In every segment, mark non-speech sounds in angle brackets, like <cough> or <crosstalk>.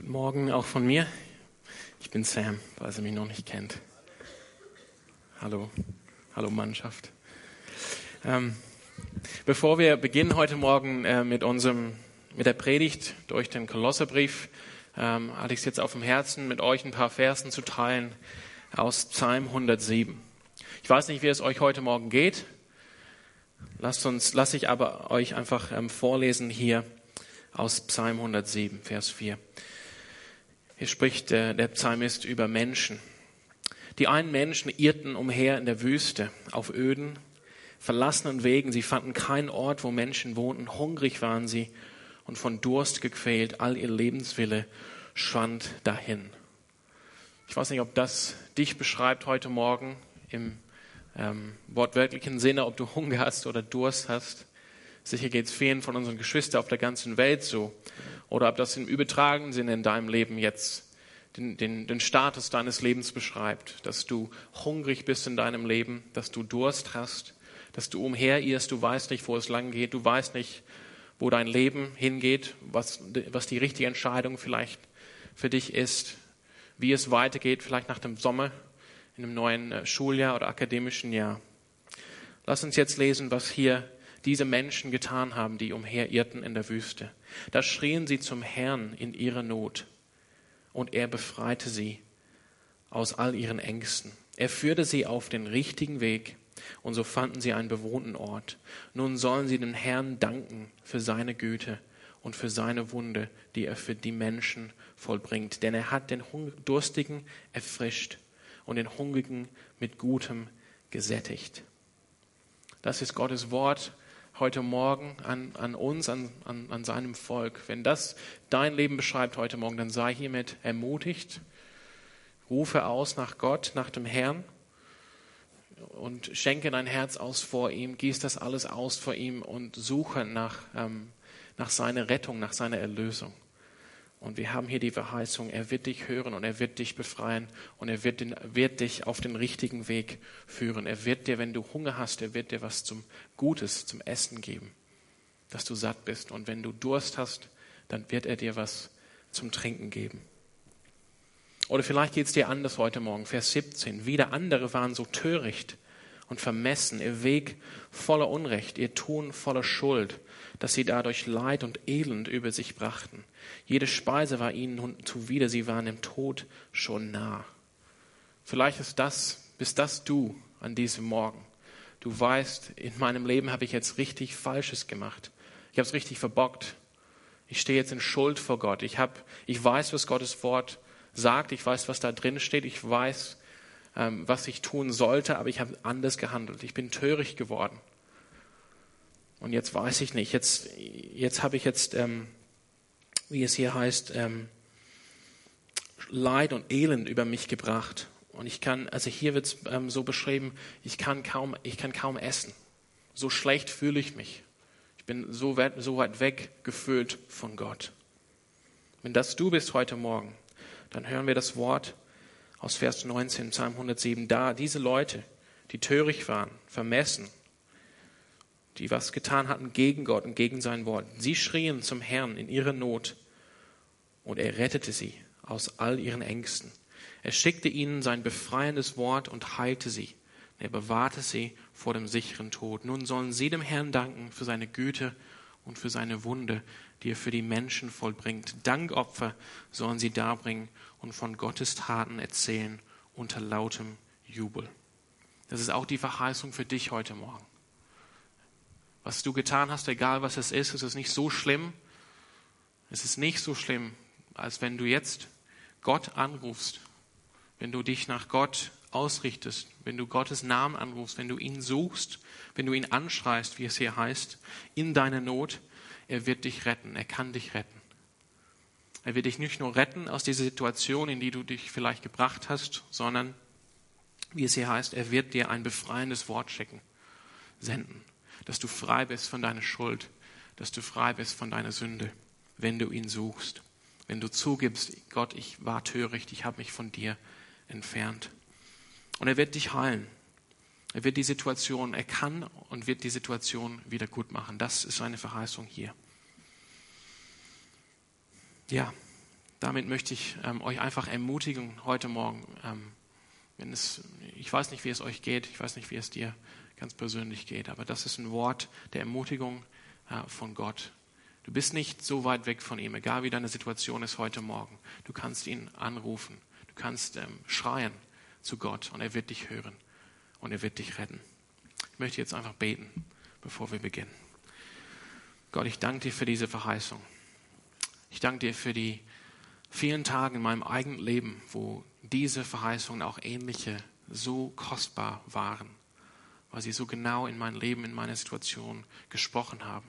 Guten Morgen auch von mir. Ich bin Sam, falls ihr mich noch nicht kennt. Hallo, hallo Mannschaft. Ähm, bevor wir beginnen heute Morgen äh, mit unserem, mit der Predigt durch den Kolosserbrief, ähm, hatte ich es jetzt auf dem Herzen, mit euch ein paar Versen zu teilen aus Psalm 107. Ich weiß nicht, wie es euch heute Morgen geht. Lasst uns, lasse ich aber euch einfach ähm, vorlesen hier aus Psalm 107, Vers 4. Hier spricht der, der Psalmist über Menschen. Die einen Menschen irrten umher in der Wüste, auf öden, verlassenen Wegen. Sie fanden keinen Ort, wo Menschen wohnten. Hungrig waren sie und von Durst gequält. All ihr Lebenswille schwand dahin. Ich weiß nicht, ob das dich beschreibt heute Morgen im ähm, wortwörtlichen Sinne, ob du Hunger hast oder Durst hast. Sicher geht es vielen von unseren Geschwistern auf der ganzen Welt so. Oder ob das im übertragenen Sinne in deinem Leben jetzt den, den, den Status deines Lebens beschreibt. Dass du hungrig bist in deinem Leben, dass du Durst hast, dass du umherirrst, du weißt nicht, wo es lang geht, du weißt nicht, wo dein Leben hingeht, was, was die richtige Entscheidung vielleicht für dich ist, wie es weitergeht, vielleicht nach dem Sommer, in einem neuen äh, Schuljahr oder akademischen Jahr. Lass uns jetzt lesen, was hier diese Menschen getan haben, die umherirrten in der Wüste. Da schrien sie zum Herrn in ihrer Not und er befreite sie aus all ihren Ängsten. Er führte sie auf den richtigen Weg und so fanden sie einen bewohnten Ort. Nun sollen sie dem Herrn danken für seine Güte und für seine Wunde, die er für die Menschen vollbringt. Denn er hat den Durstigen erfrischt und den Hungrigen mit Gutem gesättigt. Das ist Gottes Wort heute Morgen an, an uns, an, an, an seinem Volk. Wenn das dein Leben beschreibt heute Morgen, dann sei hiermit ermutigt. Rufe aus nach Gott, nach dem Herrn und schenke dein Herz aus vor ihm, gieß das alles aus vor ihm und suche nach, ähm, nach seiner Rettung, nach seiner Erlösung. Und wir haben hier die Verheißung, er wird dich hören und er wird dich befreien und er wird, den, wird, dich auf den richtigen Weg führen. Er wird dir, wenn du Hunger hast, er wird dir was zum Gutes, zum Essen geben, dass du satt bist. Und wenn du Durst hast, dann wird er dir was zum Trinken geben. Oder vielleicht geht es dir anders heute Morgen. Vers 17. Wieder andere waren so töricht und vermessen, ihr Weg voller Unrecht, ihr Tun voller Schuld, dass sie dadurch Leid und Elend über sich brachten. Jede Speise war ihnen zuwider, sie waren dem Tod schon nah. Vielleicht ist das, bist das du an diesem Morgen. Du weißt, in meinem Leben habe ich jetzt richtig Falsches gemacht. Ich habe es richtig verbockt. Ich stehe jetzt in Schuld vor Gott. Ich, hab, ich weiß, was Gottes Wort sagt. Ich weiß, was da drin steht. Ich weiß, ähm, was ich tun sollte, aber ich habe anders gehandelt. Ich bin töricht geworden. Und jetzt weiß ich nicht. Jetzt, jetzt habe ich jetzt ähm, wie es hier heißt, ähm, Leid und Elend über mich gebracht. Und ich kann, also hier wird es ähm, so beschrieben, ich kann, kaum, ich kann kaum essen. So schlecht fühle ich mich. Ich bin so weit, so weit weg gefühlt von Gott. Wenn das du bist heute Morgen, dann hören wir das Wort aus Vers 19, Psalm 107. Da diese Leute, die töricht waren, vermessen, die was getan hatten gegen Gott und gegen sein Wort. Sie schrien zum Herrn in ihrer Not und er rettete sie aus all ihren Ängsten. Er schickte ihnen sein befreiendes Wort und heilte sie. Er bewahrte sie vor dem sicheren Tod. Nun sollen sie dem Herrn danken für seine Güte und für seine Wunde, die er für die Menschen vollbringt. Dankopfer sollen sie darbringen und von Gottes Taten erzählen unter lautem Jubel. Das ist auch die Verheißung für dich heute Morgen was du getan hast, egal was es ist, es ist nicht so schlimm. Es ist nicht so schlimm, als wenn du jetzt Gott anrufst, wenn du dich nach Gott ausrichtest, wenn du Gottes Namen anrufst, wenn du ihn suchst, wenn du ihn anschreist, wie es hier heißt, in deiner Not, er wird dich retten, er kann dich retten. Er wird dich nicht nur retten aus dieser Situation, in die du dich vielleicht gebracht hast, sondern, wie es hier heißt, er wird dir ein befreiendes Wort schicken, senden dass du frei bist von deiner Schuld, dass du frei bist von deiner Sünde, wenn du ihn suchst. Wenn du zugibst, Gott, ich war töricht, ich habe mich von dir entfernt. Und er wird dich heilen. Er wird die Situation, er kann und wird die Situation wieder gut machen. Das ist seine Verheißung hier. Ja, damit möchte ich ähm, euch einfach ermutigen heute Morgen. Ähm, wenn es, ich weiß nicht, wie es euch geht, ich weiß nicht, wie es dir ganz persönlich geht, aber das ist ein Wort der Ermutigung von Gott. Du bist nicht so weit weg von ihm, egal wie deine Situation ist heute Morgen. Du kannst ihn anrufen, du kannst ähm, schreien zu Gott und er wird dich hören und er wird dich retten. Ich möchte jetzt einfach beten, bevor wir beginnen. Gott, ich danke dir für diese Verheißung. Ich danke dir für die vielen Tage in meinem eigenen Leben, wo diese Verheißungen auch ähnliche so kostbar waren, weil sie so genau in mein Leben, in meine Situation gesprochen haben.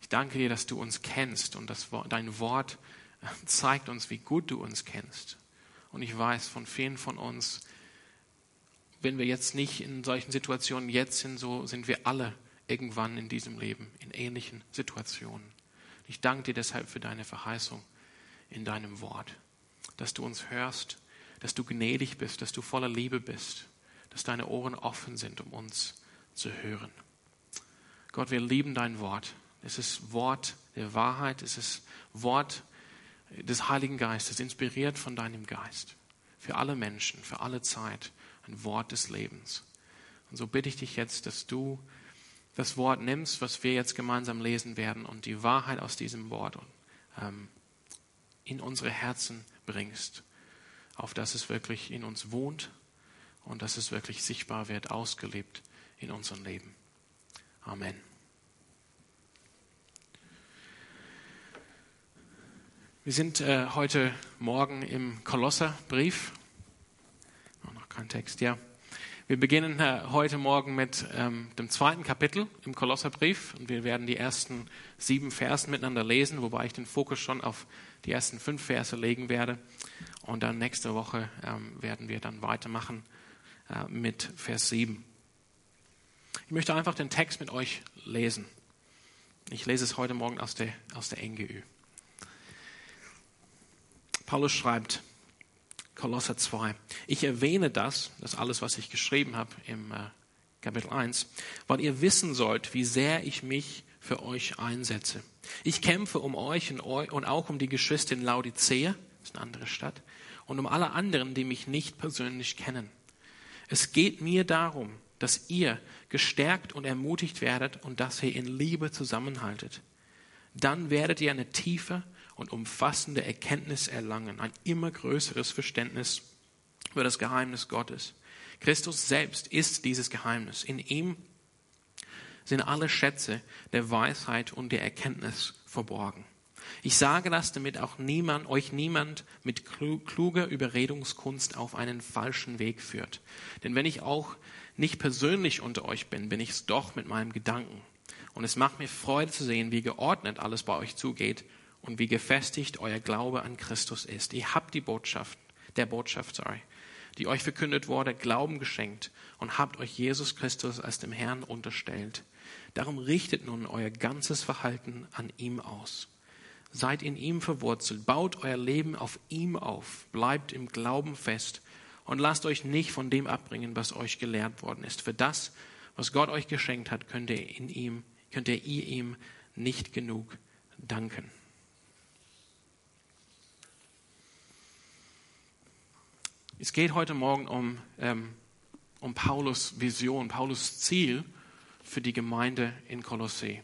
Ich danke dir, dass du uns kennst und dass dein Wort zeigt uns, wie gut du uns kennst. Und ich weiß von vielen von uns, wenn wir jetzt nicht in solchen Situationen jetzt sind, so sind wir alle irgendwann in diesem Leben in ähnlichen Situationen. Ich danke dir deshalb für deine Verheißung in deinem Wort, dass du uns hörst, dass du gnädig bist, dass du voller Liebe bist, dass deine Ohren offen sind, um uns zu hören. Gott, wir lieben dein Wort. Es ist Wort der Wahrheit, es ist Wort des Heiligen Geistes, inspiriert von deinem Geist. Für alle Menschen, für alle Zeit, ein Wort des Lebens. Und so bitte ich dich jetzt, dass du das Wort nimmst, was wir jetzt gemeinsam lesen werden, und die Wahrheit aus diesem Wort ähm, in unsere Herzen bringst, auf dass es wirklich in uns wohnt und dass es wirklich sichtbar wird, ausgelebt in unserem Leben. Amen. Wir sind äh, heute Morgen im Kolosserbrief. Noch kein Text, ja. Wir beginnen äh, heute Morgen mit ähm, dem zweiten Kapitel im Kolosserbrief und wir werden die ersten sieben Versen miteinander lesen, wobei ich den Fokus schon auf die ersten fünf Verse legen werde. Und dann nächste Woche ähm, werden wir dann weitermachen mit Vers 7. Ich möchte einfach den Text mit euch lesen. Ich lese es heute Morgen aus der, aus der NGÜ. Paulus schreibt, Kolosser 2. Ich erwähne das, das alles, was ich geschrieben habe im äh, Kapitel 1, weil ihr wissen sollt, wie sehr ich mich für euch einsetze. Ich kämpfe um euch und auch um die Geschwister in Laodicea, das ist eine andere Stadt, und um alle anderen, die mich nicht persönlich kennen. Es geht mir darum, dass ihr gestärkt und ermutigt werdet und dass ihr in Liebe zusammenhaltet. Dann werdet ihr eine tiefe und umfassende Erkenntnis erlangen, ein immer größeres Verständnis über das Geheimnis Gottes. Christus selbst ist dieses Geheimnis. In ihm sind alle Schätze der Weisheit und der Erkenntnis verborgen. Ich sage das, damit auch niemand, euch niemand mit kluger Überredungskunst auf einen falschen Weg führt. Denn wenn ich auch nicht persönlich unter euch bin, bin ich es doch mit meinem Gedanken. Und es macht mir Freude zu sehen, wie geordnet alles bei euch zugeht und wie gefestigt euer Glaube an Christus ist. Ihr habt die Botschaft, der Botschaft, sorry, die euch verkündet wurde, Glauben geschenkt und habt euch Jesus Christus als dem Herrn unterstellt. Darum richtet nun euer ganzes Verhalten an ihm aus. Seid in ihm verwurzelt, baut euer Leben auf ihm auf, bleibt im Glauben fest und lasst euch nicht von dem abbringen, was euch gelehrt worden ist. Für das, was Gott euch geschenkt hat, könnt ihr in ihm, könnt ihr ihm nicht genug danken. Es geht heute Morgen um, ähm, um Paulus Vision, Paulus Ziel für die Gemeinde in Kolossee.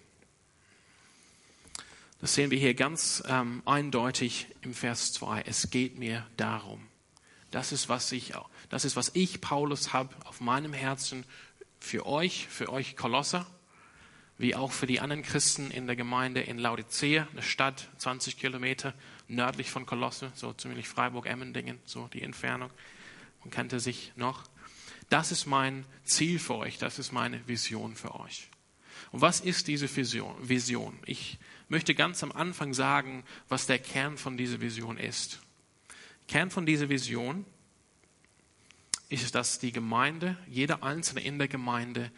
Das sehen wir hier ganz ähm, eindeutig im Vers 2. Es geht mir darum. Das ist, was ich, das ist, was ich, Paulus, habe auf meinem Herzen für euch, für euch Kolosser, wie auch für die anderen Christen in der Gemeinde in Laodicea, eine Stadt 20 Kilometer nördlich von Kolosse, so ziemlich Freiburg-Emmendingen, so die Entfernung. Man kannte sich noch. Das ist mein Ziel für euch, das ist meine Vision für euch. Und was ist diese Vision? Ich möchte ganz am Anfang sagen, was der Kern von dieser Vision ist. Kern von dieser Vision ist, dass die Gemeinde, jeder Einzelne in der Gemeinde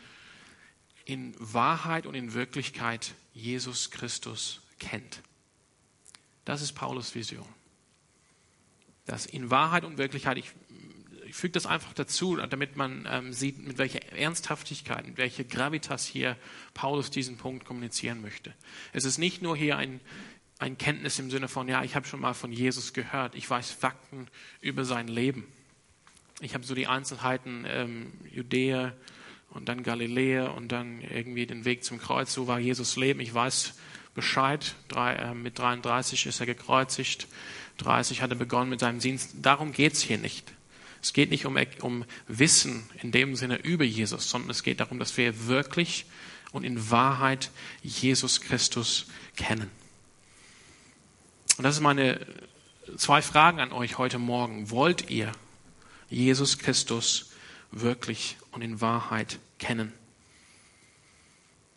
in Wahrheit und in Wirklichkeit Jesus Christus kennt. Das ist Paulus Vision. Dass in Wahrheit und Wirklichkeit, ich, ich füge das einfach dazu, damit man ähm, sieht, mit welcher Ernsthaftigkeit, mit welcher Gravitas hier Paulus diesen Punkt kommunizieren möchte. Es ist nicht nur hier ein, ein Kenntnis im Sinne von, ja, ich habe schon mal von Jesus gehört, ich weiß Fakten über sein Leben. Ich habe so die Einzelheiten, ähm, Judäa und dann Galiläa und dann irgendwie den Weg zum Kreuz, so war Jesus Leben. Ich weiß Bescheid, Drei, äh, mit 33 ist er gekreuzigt, 30 hat er begonnen mit seinem Dienst. Darum geht es hier nicht. Es geht nicht um, um Wissen in dem Sinne über Jesus, sondern es geht darum, dass wir wirklich und in Wahrheit Jesus Christus kennen. Und das ist meine zwei Fragen an euch heute Morgen. Wollt ihr Jesus Christus wirklich und in Wahrheit kennen?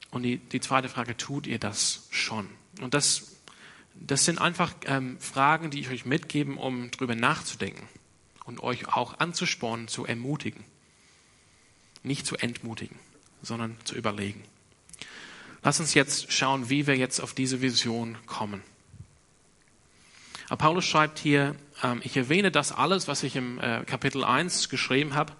Und die, die zweite Frage, tut ihr das schon? Und das, das sind einfach ähm, Fragen, die ich euch mitgeben, um drüber nachzudenken und euch auch anzuspornen, zu ermutigen. Nicht zu entmutigen, sondern zu überlegen. Lass uns jetzt schauen, wie wir jetzt auf diese Vision kommen. Paulus schreibt hier, ähm, ich erwähne das alles, was ich im äh, Kapitel 1 geschrieben habe,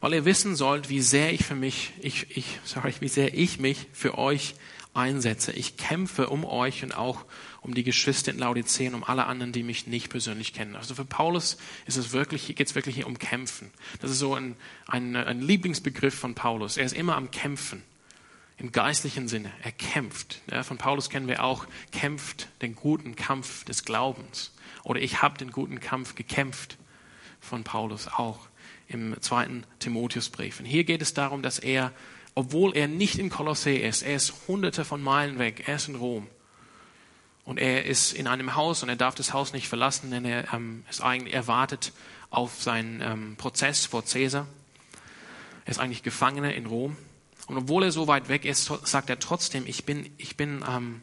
weil ihr wissen sollt, wie sehr ich für mich, ich, ich, sorry, wie sehr ich mich für euch einsetze. Ich kämpfe um euch und auch um die Geschwister in Laodiceen, um alle anderen, die mich nicht persönlich kennen. Also für Paulus ist es wirklich, geht es wirklich hier um Kämpfen. Das ist so ein, ein, ein Lieblingsbegriff von Paulus. Er ist immer am Kämpfen. Im geistlichen Sinne. Er kämpft. Ja, von Paulus kennen wir auch, kämpft den guten Kampf des Glaubens. Oder ich habe den guten Kampf gekämpft. Von Paulus auch im zweiten Timotheusbrief. Und hier geht es darum, dass er, obwohl er nicht in Kolossee ist, er ist hunderte von Meilen weg, er ist in Rom. Und er ist in einem Haus und er darf das Haus nicht verlassen, denn er ähm, ist eigentlich erwartet auf seinen ähm, Prozess vor Caesar. Er ist eigentlich Gefangener in Rom. Und obwohl er so weit weg ist, sagt er trotzdem, ich bin, ich bin ähm,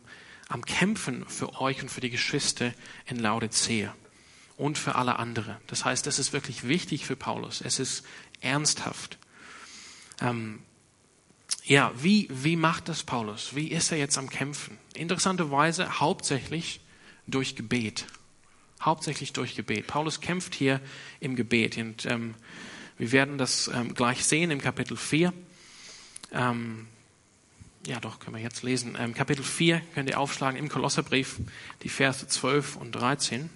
am Kämpfen für euch und für die Geschwister in Laodicea und für alle andere. Das heißt, das ist wirklich wichtig für Paulus. Es ist ernsthaft. Ähm, ja, wie, wie macht das Paulus? Wie ist er jetzt am Kämpfen? Interessanterweise hauptsächlich durch Gebet. Hauptsächlich durch Gebet. Paulus kämpft hier im Gebet. Und ähm, wir werden das ähm, gleich sehen im Kapitel 4. Ähm, ja, doch, können wir jetzt lesen. Ähm, Kapitel 4 könnt ihr aufschlagen im Kolosserbrief, die Verse 12 und 13.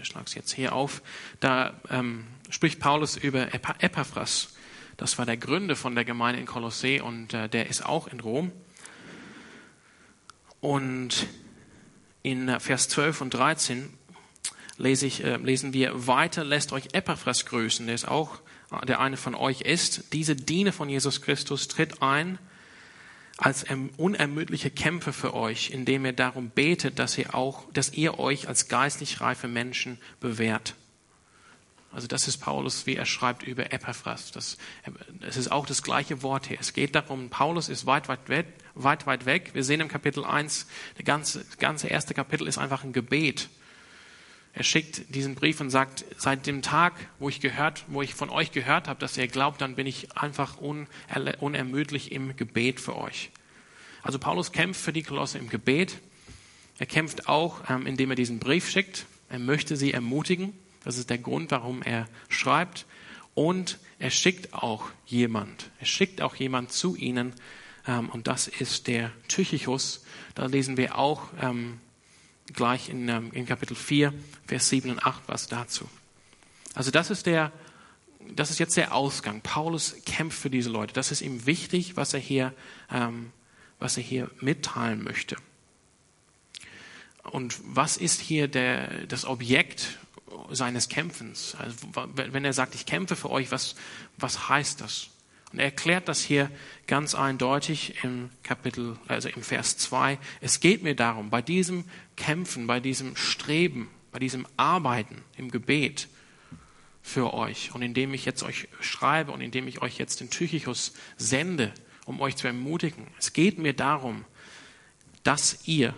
Ich schlage es jetzt hier auf. Da ähm, spricht Paulus über Epaphras. Das war der Gründer von der Gemeinde in Kolossee und äh, der ist auch in Rom. Und in äh, Vers 12 und 13 lese ich, äh, lesen wir, weiter lässt euch Epaphras grüßen, der ist auch der eine von euch ist, diese Diener von Jesus Christus tritt ein als unermüdliche Kämpfer für euch, indem er darum betet, dass ihr auch, dass ihr euch als geistlich reife Menschen bewährt. Also das ist Paulus, wie er schreibt über Epaphras. Das, es ist auch das gleiche Wort hier. Es geht darum, Paulus ist weit, weit weg, weit, weit weg. Wir sehen im Kapitel 1, der ganze, ganze erste Kapitel ist einfach ein Gebet. Er schickt diesen Brief und sagt, seit dem Tag, wo ich gehört, wo ich von euch gehört habe, dass ihr glaubt, dann bin ich einfach unermüdlich im Gebet für euch. Also Paulus kämpft für die Kolosse im Gebet. Er kämpft auch, ähm, indem er diesen Brief schickt. Er möchte sie ermutigen. Das ist der Grund, warum er schreibt. Und er schickt auch jemand. Er schickt auch jemand zu ihnen. Ähm, und das ist der Tychichus. Da lesen wir auch ähm, gleich in, ähm, in Kapitel 4, Vers 7 und 8 was dazu. Also das ist der, das ist jetzt der Ausgang. Paulus kämpft für diese Leute. Das ist ihm wichtig, was er hier, ähm, was er hier mitteilen möchte. Und was ist hier der, das Objekt seines Kämpfens? Also, wenn er sagt, ich kämpfe für euch, was, was heißt das? Und er erklärt das hier ganz eindeutig im Kapitel, also im Vers 2. Es geht mir darum, bei diesem Kämpfen, bei diesem Streben, bei diesem Arbeiten im Gebet für euch und indem ich jetzt euch schreibe und indem ich euch jetzt den Tychichus sende, um euch zu ermutigen. Es geht mir darum, dass ihr,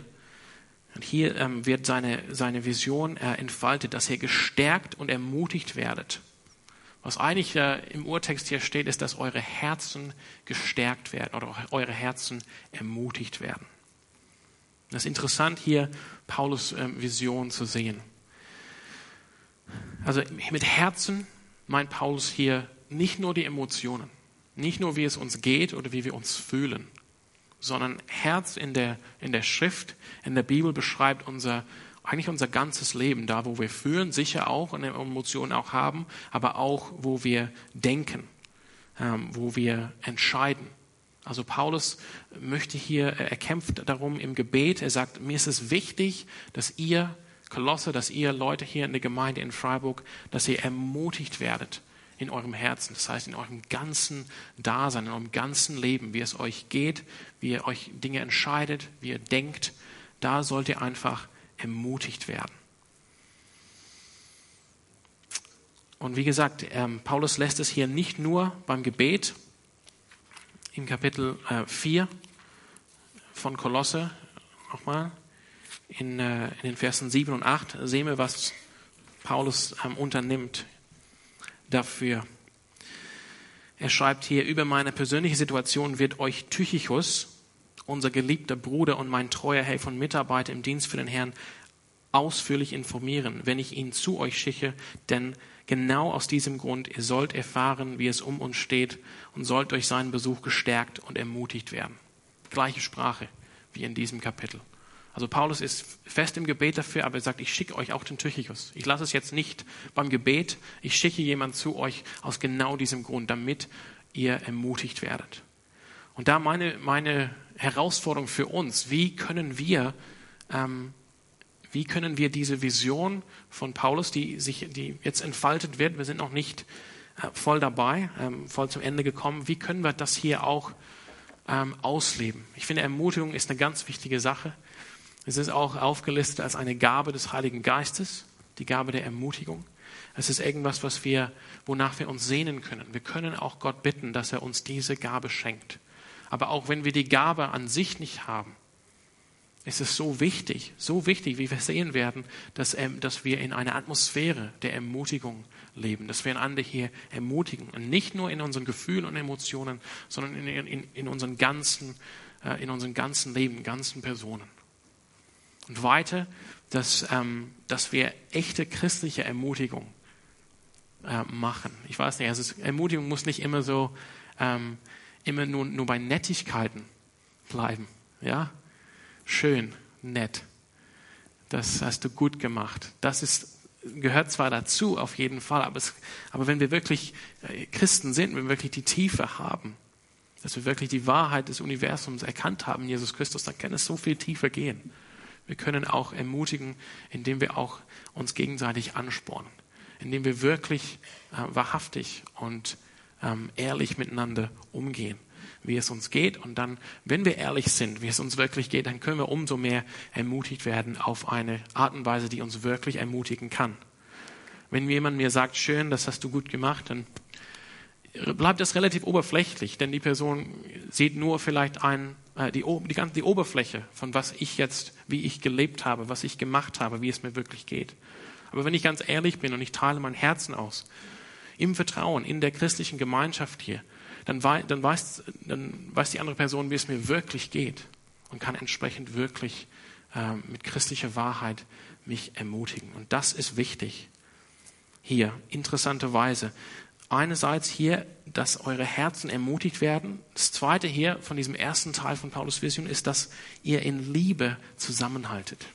und hier ähm, wird seine, seine Vision äh, entfaltet, dass ihr gestärkt und ermutigt werdet was eigentlich äh, im Urtext hier steht, ist, dass eure Herzen gestärkt werden oder eure Herzen ermutigt werden. Das ist interessant hier, Paulus äh, Vision zu sehen. Also mit Herzen meint Paulus hier nicht nur die Emotionen, nicht nur wie es uns geht oder wie wir uns fühlen, sondern Herz in der, in der Schrift, in der Bibel beschreibt unser, eigentlich unser ganzes Leben, da wo wir fühlen, sicher auch und Emotionen auch haben, aber auch wo wir denken, ähm, wo wir entscheiden. Also Paulus möchte hier, er kämpft darum im Gebet, er sagt, mir ist es wichtig, dass ihr Kolosse, dass ihr Leute hier in der Gemeinde in Freiburg, dass ihr ermutigt werdet in eurem Herzen, das heißt in eurem ganzen Dasein, in eurem ganzen Leben, wie es euch geht, wie ihr euch Dinge entscheidet, wie ihr denkt, da sollt ihr einfach ermutigt werden. Und wie gesagt, ähm, Paulus lässt es hier nicht nur beim Gebet, in Kapitel äh, 4 von Kolosse, nochmal, in, äh, in den Versen 7 und 8 sehen wir, was Paulus ähm, unternimmt dafür. Er schreibt hier, über meine persönliche Situation wird euch Tychichus, unser geliebter Bruder und mein treuer Helfer und Mitarbeiter im Dienst für den Herrn, ausführlich informieren, wenn ich ihn zu euch schicke, denn genau aus diesem Grund, ihr sollt erfahren, wie es um uns steht und sollt durch seinen Besuch gestärkt und ermutigt werden. Gleiche Sprache wie in diesem Kapitel. Also Paulus ist fest im Gebet dafür, aber er sagt, ich schicke euch auch den Tychicus. Ich lasse es jetzt nicht beim Gebet, ich schicke jemanden zu euch aus genau diesem Grund, damit ihr ermutigt werdet. Und da meine, meine Herausforderung für uns, wie können wir, ähm, wie können wir diese Vision von Paulus, die sich, die jetzt entfaltet wird, wir sind noch nicht äh, voll dabei, ähm, voll zum Ende gekommen, wie können wir das hier auch ähm, ausleben? Ich finde, Ermutigung ist eine ganz wichtige Sache. Es ist auch aufgelistet als eine Gabe des Heiligen Geistes, die Gabe der Ermutigung. Es ist irgendwas, was wir, wonach wir uns sehnen können. Wir können auch Gott bitten, dass er uns diese Gabe schenkt. Aber auch wenn wir die Gabe an sich nicht haben, ist es so wichtig, so wichtig, wie wir sehen werden, dass, ähm, dass wir in einer Atmosphäre der Ermutigung leben, dass wir einander hier ermutigen. Und nicht nur in unseren Gefühlen und Emotionen, sondern in, in, in, unseren, ganzen, äh, in unseren ganzen Leben, ganzen Personen. Und weiter, dass, ähm, dass wir echte christliche Ermutigung äh, machen. Ich weiß nicht, also Ermutigung muss nicht immer so, ähm, immer nur, nur bei Nettigkeiten bleiben. Ja, schön, nett. Das hast du gut gemacht. Das ist, gehört zwar dazu, auf jeden Fall, aber, es, aber wenn wir wirklich äh, Christen sind, wenn wir wirklich die Tiefe haben, dass wir wirklich die Wahrheit des Universums erkannt haben, Jesus Christus, dann kann es so viel tiefer gehen. Wir können auch ermutigen, indem wir auch uns gegenseitig anspornen, indem wir wirklich äh, wahrhaftig und ähm, ehrlich miteinander umgehen, wie es uns geht. Und dann, wenn wir ehrlich sind, wie es uns wirklich geht, dann können wir umso mehr ermutigt werden auf eine Art und Weise, die uns wirklich ermutigen kann. Wenn jemand mir sagt, schön, das hast du gut gemacht, dann bleibt das relativ oberflächlich, denn die Person sieht nur vielleicht ein, äh, die, die, ganze, die Oberfläche von was ich jetzt, wie ich gelebt habe, was ich gemacht habe, wie es mir wirklich geht. Aber wenn ich ganz ehrlich bin und ich teile mein Herzen aus, im Vertrauen, in der christlichen Gemeinschaft hier, dann, wei dann, weiß, dann weiß die andere Person, wie es mir wirklich geht und kann entsprechend wirklich äh, mit christlicher Wahrheit mich ermutigen. Und das ist wichtig. Hier, interessanterweise, einerseits hier, dass eure Herzen ermutigt werden. Das zweite hier von diesem ersten Teil von Paulus Vision ist, dass ihr in Liebe zusammenhaltet.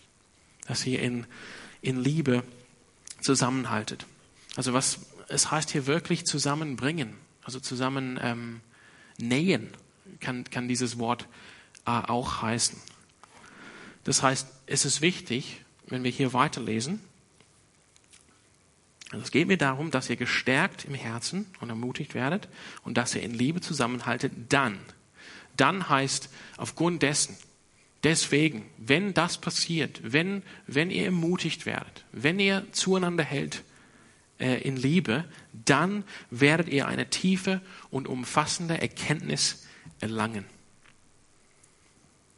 Dass ihr in, in Liebe zusammenhaltet. Also was, es heißt hier wirklich zusammenbringen, also zusammen ähm, nähen, kann, kann dieses Wort äh, auch heißen. Das heißt, es ist wichtig, wenn wir hier weiterlesen, also es geht mir darum, dass ihr gestärkt im Herzen und ermutigt werdet und dass ihr in Liebe zusammenhaltet. Dann, dann heißt aufgrund dessen, deswegen, wenn das passiert, wenn, wenn ihr ermutigt werdet, wenn ihr zueinander hält äh, in Liebe, dann werdet ihr eine tiefe und umfassende Erkenntnis erlangen.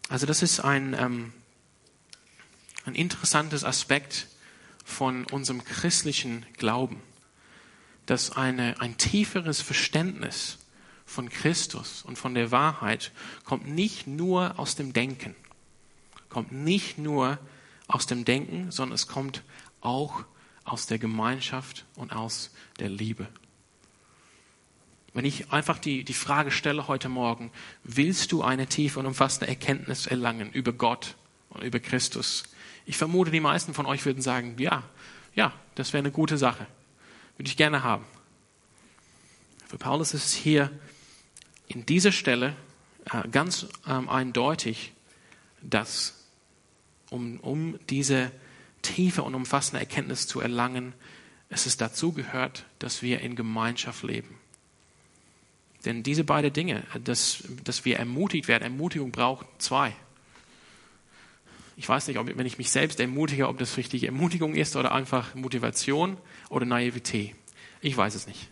Also das ist ein, ähm, ein interessantes Aspekt von unserem christlichen Glauben, dass eine, ein tieferes Verständnis von Christus und von der Wahrheit kommt nicht nur aus dem Denken, kommt nicht nur aus dem Denken, sondern es kommt auch aus der Gemeinschaft und aus der Liebe. Wenn ich einfach die, die Frage stelle heute Morgen, willst du eine tiefe und umfassende Erkenntnis erlangen über Gott und über Christus? Ich vermute, die meisten von euch würden sagen, ja, ja, das wäre eine gute Sache. Würde ich gerne haben. Für Paulus ist es hier in dieser Stelle äh, ganz ähm, eindeutig, dass um, um diese tiefe und umfassende Erkenntnis zu erlangen, es ist dazu gehört, dass wir in Gemeinschaft leben. Denn diese beiden Dinge, dass, dass wir ermutigt werden, Ermutigung braucht zwei. Ich weiß nicht, ob, wenn ich mich selbst ermutige, ob das richtige Ermutigung ist oder einfach Motivation oder Naivität. Ich weiß es nicht.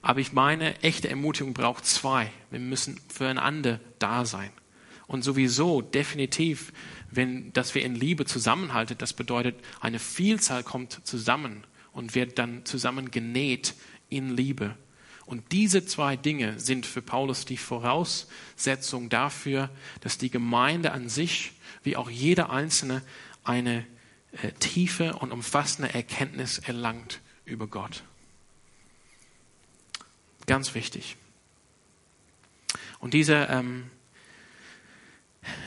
Aber ich meine, echte Ermutigung braucht zwei. Wir müssen füreinander da sein. Und sowieso definitiv, wenn, dass wir in Liebe zusammenhalten, das bedeutet, eine Vielzahl kommt zusammen und wird dann zusammen genäht in Liebe. Und diese zwei Dinge sind für Paulus die Voraussetzung dafür, dass die Gemeinde an sich, wie auch jeder Einzelne, eine äh, tiefe und umfassende Erkenntnis erlangt über Gott. Ganz wichtig. Und diese, ähm,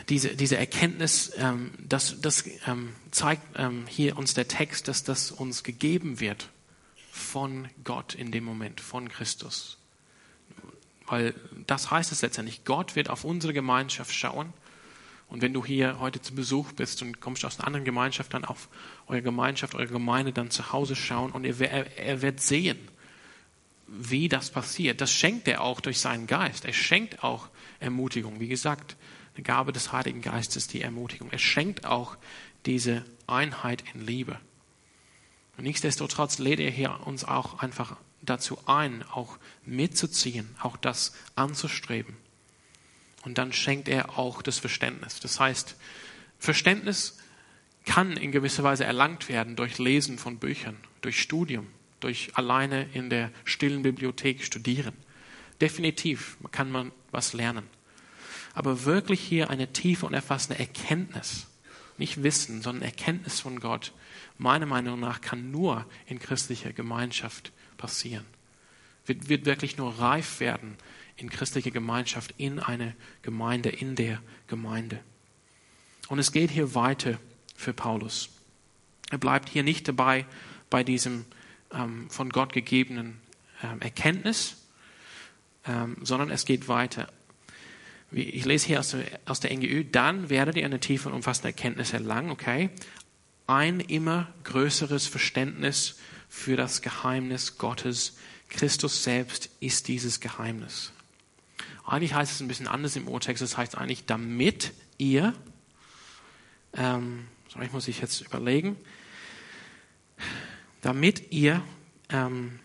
diese, diese Erkenntnis, ähm, das, das ähm, zeigt ähm, hier uns der Text, dass das uns gegeben wird von Gott in dem Moment, von Christus. Weil das heißt es letztendlich, Gott wird auf unsere Gemeinschaft schauen. Und wenn du hier heute zu Besuch bist und kommst aus einer anderen Gemeinschaft, dann auf eure Gemeinschaft, eure Gemeinde dann zu Hause schauen und er, er, er wird sehen, wie das passiert. Das schenkt er auch durch seinen Geist. Er schenkt auch Ermutigung. Wie gesagt, eine Gabe des Heiligen Geistes, die Ermutigung. Er schenkt auch diese Einheit in Liebe. Nichtsdestotrotz lädt er hier uns auch einfach dazu ein, auch mitzuziehen, auch das anzustreben. Und dann schenkt er auch das Verständnis. Das heißt, Verständnis kann in gewisser Weise erlangt werden durch Lesen von Büchern, durch Studium, durch alleine in der stillen Bibliothek studieren. Definitiv kann man was lernen. Aber wirklich hier eine tiefe und erfassende Erkenntnis, nicht Wissen, sondern Erkenntnis von Gott, meiner Meinung nach kann nur in christlicher Gemeinschaft passieren. Wird, wird wirklich nur reif werden in christlicher Gemeinschaft, in eine Gemeinde, in der Gemeinde. Und es geht hier weiter für Paulus. Er bleibt hier nicht dabei bei diesem ähm, von Gott gegebenen ähm, Erkenntnis, ähm, sondern es geht weiter. Ich lese hier aus der, aus der NGÜ, dann werdet ihr eine tiefe und umfassende Erkenntnis erlangen, okay? Ein immer größeres Verständnis für das Geheimnis Gottes. Christus selbst ist dieses Geheimnis. Eigentlich heißt es ein bisschen anders im Urtext. Es das heißt eigentlich, damit ihr, ähm, ich muss ich jetzt überlegen, damit ihr, ähm,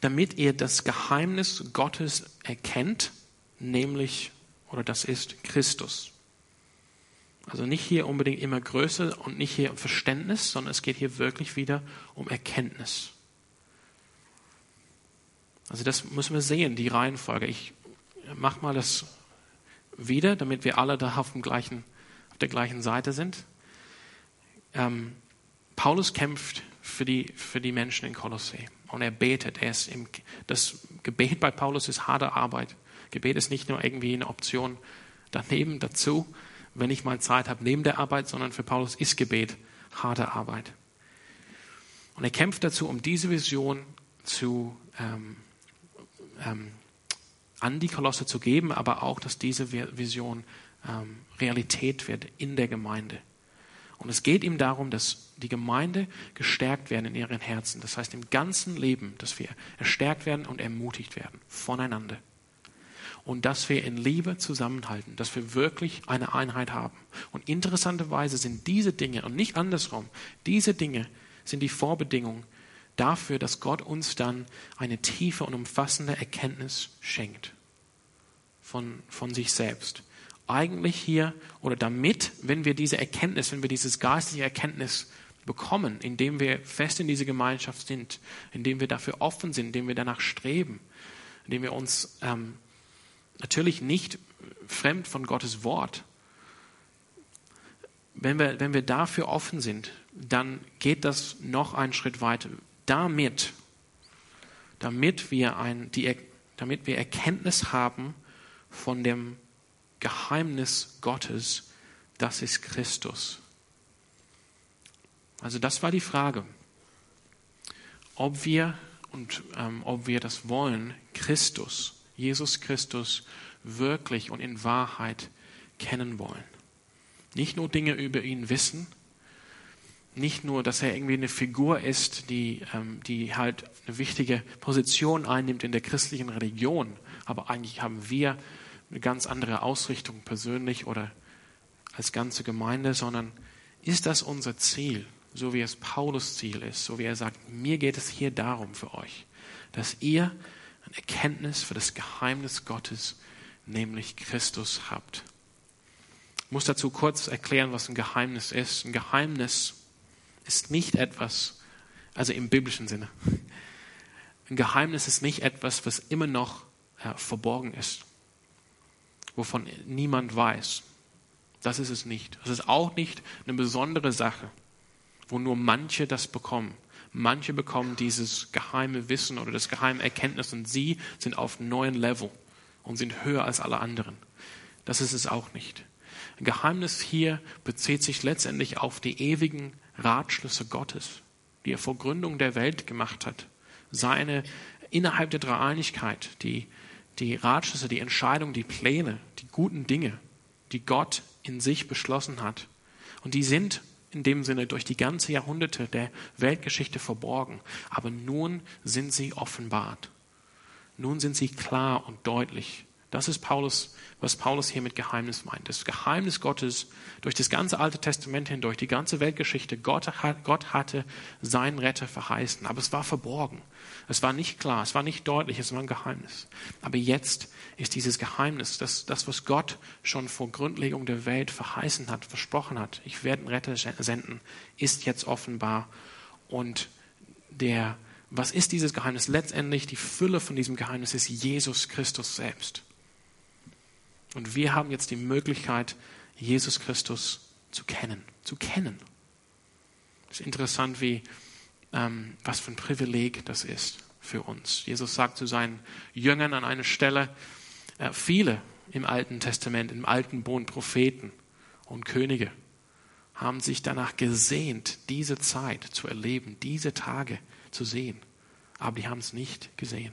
damit ihr das Geheimnis Gottes erkennt, nämlich, oder das ist Christus. Also nicht hier unbedingt immer Größe und nicht hier um Verständnis, sondern es geht hier wirklich wieder um Erkenntnis. Also das müssen wir sehen, die Reihenfolge. Ich mache mal das wieder, damit wir alle da auf, dem gleichen, auf der gleichen Seite sind. Ähm, Paulus kämpft für die, für die Menschen in Kolossee. Und er betet. Er ist im, das Gebet bei Paulus ist harte Arbeit. Gebet ist nicht nur irgendwie eine Option daneben, dazu, wenn ich mal Zeit habe neben der Arbeit, sondern für Paulus ist Gebet harte Arbeit. Und er kämpft dazu, um diese Vision zu, ähm, ähm, an die Kolosse zu geben, aber auch, dass diese Vision ähm, Realität wird in der Gemeinde. Und es geht ihm darum, dass die Gemeinde gestärkt werden in ihren Herzen. Das heißt, im ganzen Leben, dass wir erstärkt werden und ermutigt werden voneinander. Und dass wir in Liebe zusammenhalten, dass wir wirklich eine Einheit haben. Und interessanterweise sind diese Dinge, und nicht andersrum, diese Dinge sind die Vorbedingungen dafür, dass Gott uns dann eine tiefe und umfassende Erkenntnis schenkt von, von sich selbst eigentlich hier oder damit, wenn wir diese Erkenntnis, wenn wir dieses geistliche Erkenntnis bekommen, indem wir fest in diese Gemeinschaft sind, indem wir dafür offen sind, indem wir danach streben, indem wir uns ähm, natürlich nicht fremd von Gottes Wort, wenn wir, wenn wir dafür offen sind, dann geht das noch einen Schritt weiter. Damit, damit wir ein, die, damit wir Erkenntnis haben von dem Geheimnis Gottes, das ist Christus. Also das war die Frage, ob wir und ähm, ob wir das wollen, Christus, Jesus Christus wirklich und in Wahrheit kennen wollen. Nicht nur Dinge über ihn wissen, nicht nur, dass er irgendwie eine Figur ist, die, ähm, die halt eine wichtige Position einnimmt in der christlichen Religion, aber eigentlich haben wir eine ganz andere Ausrichtung persönlich oder als ganze Gemeinde, sondern ist das unser Ziel, so wie es Paulus Ziel ist, so wie er sagt, mir geht es hier darum für euch, dass ihr eine Erkenntnis für das Geheimnis Gottes, nämlich Christus habt. Ich muss dazu kurz erklären, was ein Geheimnis ist. Ein Geheimnis ist nicht etwas, also im biblischen Sinne. Ein Geheimnis ist nicht etwas, was immer noch äh, verborgen ist, wovon niemand weiß. Das ist es nicht. Es ist auch nicht eine besondere Sache, wo nur manche das bekommen. Manche bekommen dieses geheime Wissen oder das geheime Erkenntnis und sie sind auf einem neuen Level und sind höher als alle anderen. Das ist es auch nicht. Ein Geheimnis hier bezieht sich letztendlich auf die ewigen Ratschlüsse Gottes, die er vor Gründung der Welt gemacht hat. Seine innerhalb der Dreieinigkeit, die, die Ratschlüsse, die Entscheidungen, die Pläne, die guten Dinge, die Gott in sich beschlossen hat. Und die sind in dem Sinne durch die ganze Jahrhunderte der Weltgeschichte verborgen. Aber nun sind sie offenbart. Nun sind sie klar und deutlich. Das ist Paulus, was Paulus hier mit Geheimnis meint. Das Geheimnis Gottes durch das ganze Alte Testament hindurch, die ganze Weltgeschichte. Gott, Gott hatte seinen Retter verheißen, aber es war verborgen. Es war nicht klar, es war nicht deutlich, es war ein Geheimnis. Aber jetzt ist dieses Geheimnis, das, das was Gott schon vor Grundlegung der Welt verheißen hat, versprochen hat, ich werde einen Retter senden, ist jetzt offenbar. Und der, was ist dieses Geheimnis? Letztendlich die Fülle von diesem Geheimnis ist Jesus Christus selbst. Und wir haben jetzt die Möglichkeit, Jesus Christus zu kennen, zu kennen. Es ist interessant, wie, ähm, was für ein Privileg das ist für uns. Jesus sagt zu seinen Jüngern an einer Stelle, äh, viele im Alten Testament, im Alten Bund, Propheten und Könige, haben sich danach gesehnt, diese Zeit zu erleben, diese Tage zu sehen. Aber die haben es nicht gesehen.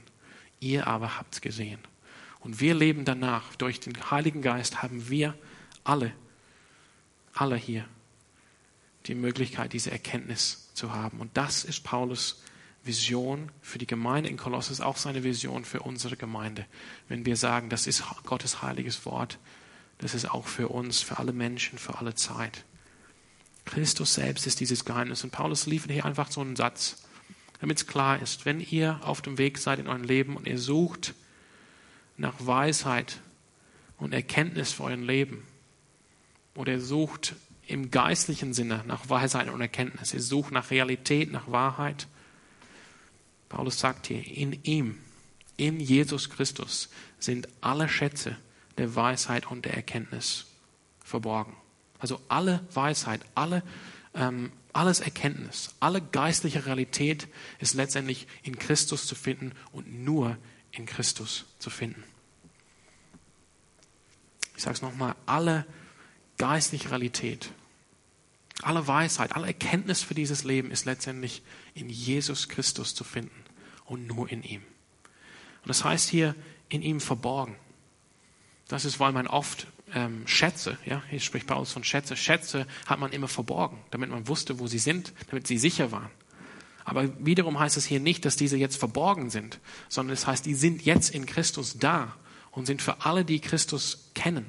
Ihr aber habt es gesehen. Und wir leben danach. Durch den Heiligen Geist haben wir alle, alle hier die Möglichkeit, diese Erkenntnis zu haben. Und das ist Paulus Vision für die Gemeinde in Kolossus, auch seine Vision für unsere Gemeinde. Wenn wir sagen, das ist Gottes heiliges Wort, das ist auch für uns, für alle Menschen, für alle Zeit. Christus selbst ist dieses Geheimnis. Und Paulus liefert hier einfach so einen Satz, damit es klar ist, wenn ihr auf dem Weg seid in eurem Leben und ihr sucht nach Weisheit und Erkenntnis für euer Leben. Oder ihr sucht im geistlichen Sinne nach Weisheit und Erkenntnis. Ihr sucht nach Realität, nach Wahrheit. Paulus sagt hier, in ihm, in Jesus Christus sind alle Schätze der Weisheit und der Erkenntnis verborgen. Also alle Weisheit, alle, ähm, alles Erkenntnis, alle geistliche Realität ist letztendlich in Christus zu finden und nur in Christus zu finden. Ich sage es nochmal, alle geistliche Realität, alle Weisheit, alle Erkenntnis für dieses Leben ist letztendlich in Jesus Christus zu finden und nur in ihm. Und das heißt hier, in ihm verborgen. Das ist, weil man oft ähm, Schätze, ja, hier spricht Paulus von Schätze, Schätze hat man immer verborgen, damit man wusste, wo sie sind, damit sie sicher waren. Aber wiederum heißt es hier nicht, dass diese jetzt verborgen sind, sondern es heißt, die sind jetzt in Christus da und sind für alle, die Christus kennen,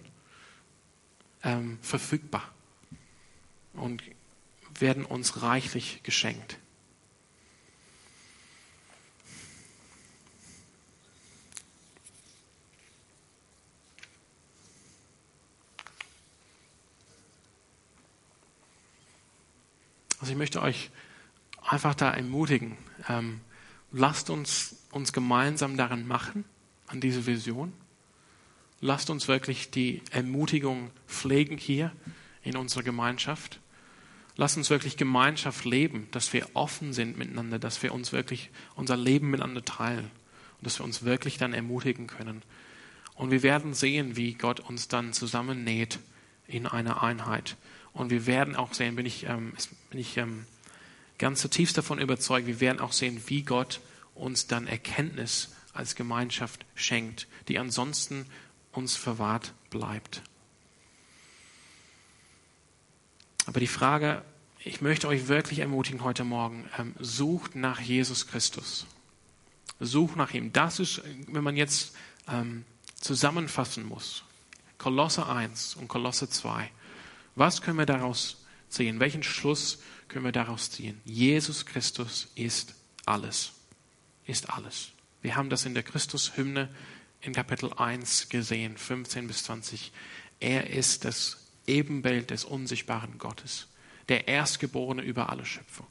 ähm, verfügbar und werden uns reichlich geschenkt. Also ich möchte euch einfach da ermutigen. Ähm, lasst uns uns gemeinsam daran machen, an diese Vision. Lasst uns wirklich die Ermutigung pflegen hier in unserer Gemeinschaft. Lasst uns wirklich Gemeinschaft leben, dass wir offen sind miteinander, dass wir uns wirklich unser Leben miteinander teilen und dass wir uns wirklich dann ermutigen können. Und wir werden sehen, wie Gott uns dann zusammennäht in eine Einheit. Und wir werden auch sehen, bin ich, ähm, bin ich ähm, ganz zutiefst davon überzeugt, wir werden auch sehen, wie Gott uns dann Erkenntnis als Gemeinschaft schenkt, die ansonsten uns verwahrt bleibt. Aber die Frage, ich möchte euch wirklich ermutigen heute Morgen, ähm, sucht nach Jesus Christus. Sucht nach ihm. Das ist, wenn man jetzt ähm, zusammenfassen muss, Kolosse 1 und Kolosse 2. Was können wir daraus ziehen? Welchen Schluss können wir daraus ziehen? Jesus Christus ist alles. Ist alles. Wir haben das in der Christus-Hymne in Kapitel 1 gesehen, 15 bis 20. Er ist das Ebenbild des unsichtbaren Gottes, der Erstgeborene über alle Schöpfung.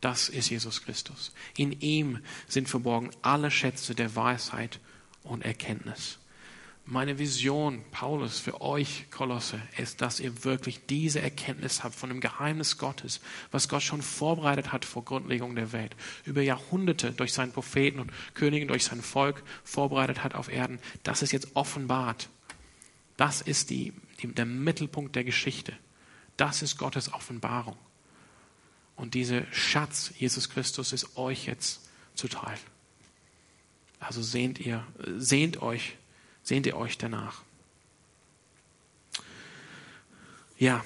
Das ist Jesus Christus. In ihm sind verborgen alle Schätze der Weisheit und Erkenntnis. Meine Vision, Paulus, für euch, Kolosse, ist, dass ihr wirklich diese Erkenntnis habt von dem Geheimnis Gottes, was Gott schon vorbereitet hat vor Grundlegung der Welt, über Jahrhunderte durch seinen Propheten und Könige, durch sein Volk vorbereitet hat auf Erden. Das ist jetzt offenbart. Das ist die, die, der Mittelpunkt der Geschichte. Das ist Gottes Offenbarung. Und dieser Schatz, Jesus Christus, ist euch jetzt zuteil. Also sehnt ihr, sehnt euch Sehnt ihr euch danach? Ja,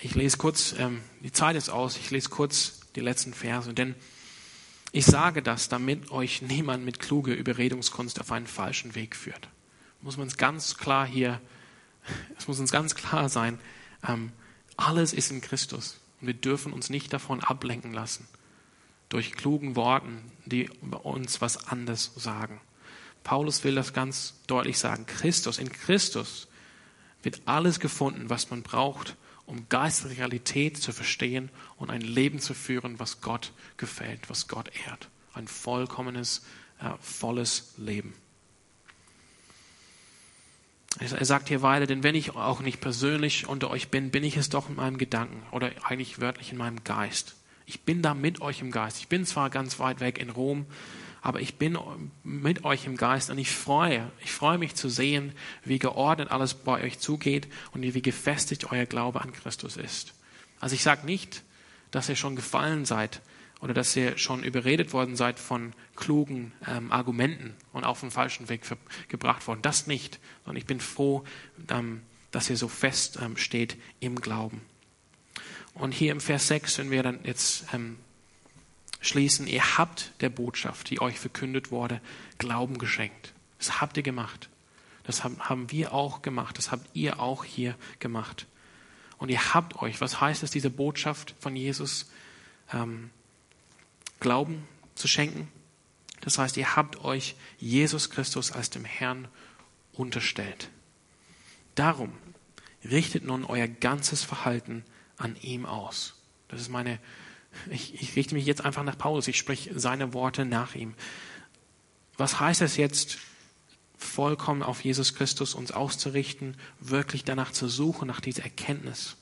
ich lese kurz, ähm, die Zeit ist aus, ich lese kurz die letzten Verse, denn ich sage das, damit euch niemand mit kluge Überredungskunst auf einen falschen Weg führt. Muss man es ganz klar hier, <laughs> es muss uns ganz klar sein, ähm, alles ist in Christus und wir dürfen uns nicht davon ablenken lassen durch klugen Worten, die uns was anderes sagen. Paulus will das ganz deutlich sagen. Christus, in Christus wird alles gefunden, was man braucht, um geistliche Realität zu verstehen und ein Leben zu führen, was Gott gefällt, was Gott ehrt. Ein vollkommenes, äh, volles Leben. Er sagt hier weiter, denn wenn ich auch nicht persönlich unter euch bin, bin ich es doch in meinem Gedanken oder eigentlich wörtlich in meinem Geist. Ich bin da mit euch im Geist. Ich bin zwar ganz weit weg in Rom, aber ich bin mit euch im Geist und ich freue, ich freue mich zu sehen, wie geordnet alles bei euch zugeht und wie gefestigt euer Glaube an Christus ist. Also ich sage nicht, dass ihr schon gefallen seid oder dass ihr schon überredet worden seid von klugen ähm, Argumenten und auf den falschen Weg gebracht worden. Das nicht, sondern ich bin froh, ähm, dass ihr so fest ähm, steht im Glauben. Und hier im Vers 6, wenn wir dann jetzt ähm, schließen, ihr habt der Botschaft, die euch verkündet wurde, Glauben geschenkt. Das habt ihr gemacht. Das haben wir auch gemacht. Das habt ihr auch hier gemacht. Und ihr habt euch, was heißt es, diese Botschaft von Jesus, ähm, Glauben zu schenken? Das heißt, ihr habt euch Jesus Christus als dem Herrn unterstellt. Darum richtet nun euer ganzes Verhalten an ihm aus. Das ist meine ich, ich richte mich jetzt einfach nach Paulus, ich spreche seine Worte nach ihm. Was heißt es jetzt, vollkommen auf Jesus Christus uns auszurichten, wirklich danach zu suchen, nach dieser Erkenntnis?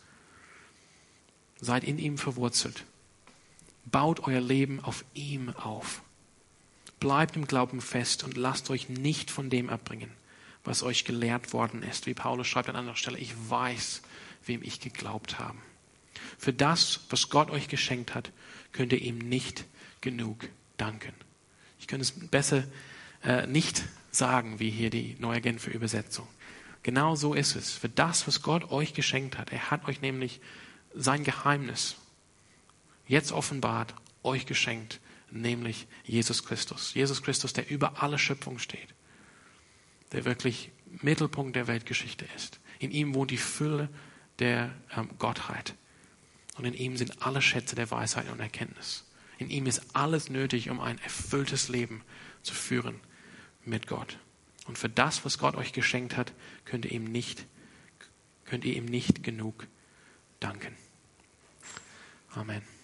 Seid in ihm verwurzelt. Baut euer Leben auf ihm auf. Bleibt im Glauben fest und lasst euch nicht von dem abbringen, was euch gelehrt worden ist. Wie Paulus schreibt an anderer Stelle, ich weiß, wem ich geglaubt habe. Für das, was Gott euch geschenkt hat, könnt ihr ihm nicht genug danken. Ich könnte es besser äh, nicht sagen, wie hier die neue Genfer Übersetzung. Genau so ist es. Für das, was Gott euch geschenkt hat. Er hat euch nämlich sein Geheimnis jetzt offenbart, euch geschenkt, nämlich Jesus Christus. Jesus Christus, der über alle Schöpfung steht, der wirklich Mittelpunkt der Weltgeschichte ist. In ihm wohnt die Fülle der ähm, Gottheit. Und in ihm sind alle Schätze der Weisheit und Erkenntnis. In ihm ist alles nötig, um ein erfülltes Leben zu führen mit Gott. Und für das, was Gott euch geschenkt hat, könnt ihr ihm nicht, könnt ihr ihm nicht genug danken. Amen.